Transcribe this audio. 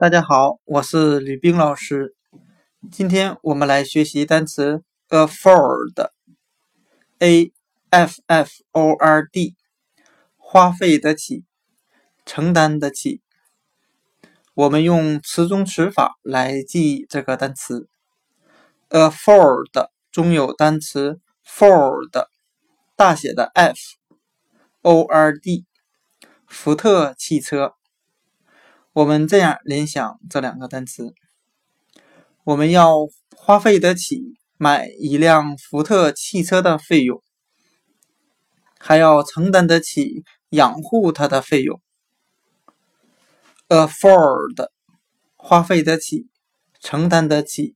大家好，我是吕冰老师。今天我们来学习单词 afford，a f f o r d，花费得起，承担得起。我们用词中词法来记忆这个单词 afford 中有单词 ford，大写的 f o r d，福特汽车。我们这样联想这两个单词：我们要花费得起买一辆福特汽车的费用，还要承担得起养护它的费用。afford，花费得起，承担得起。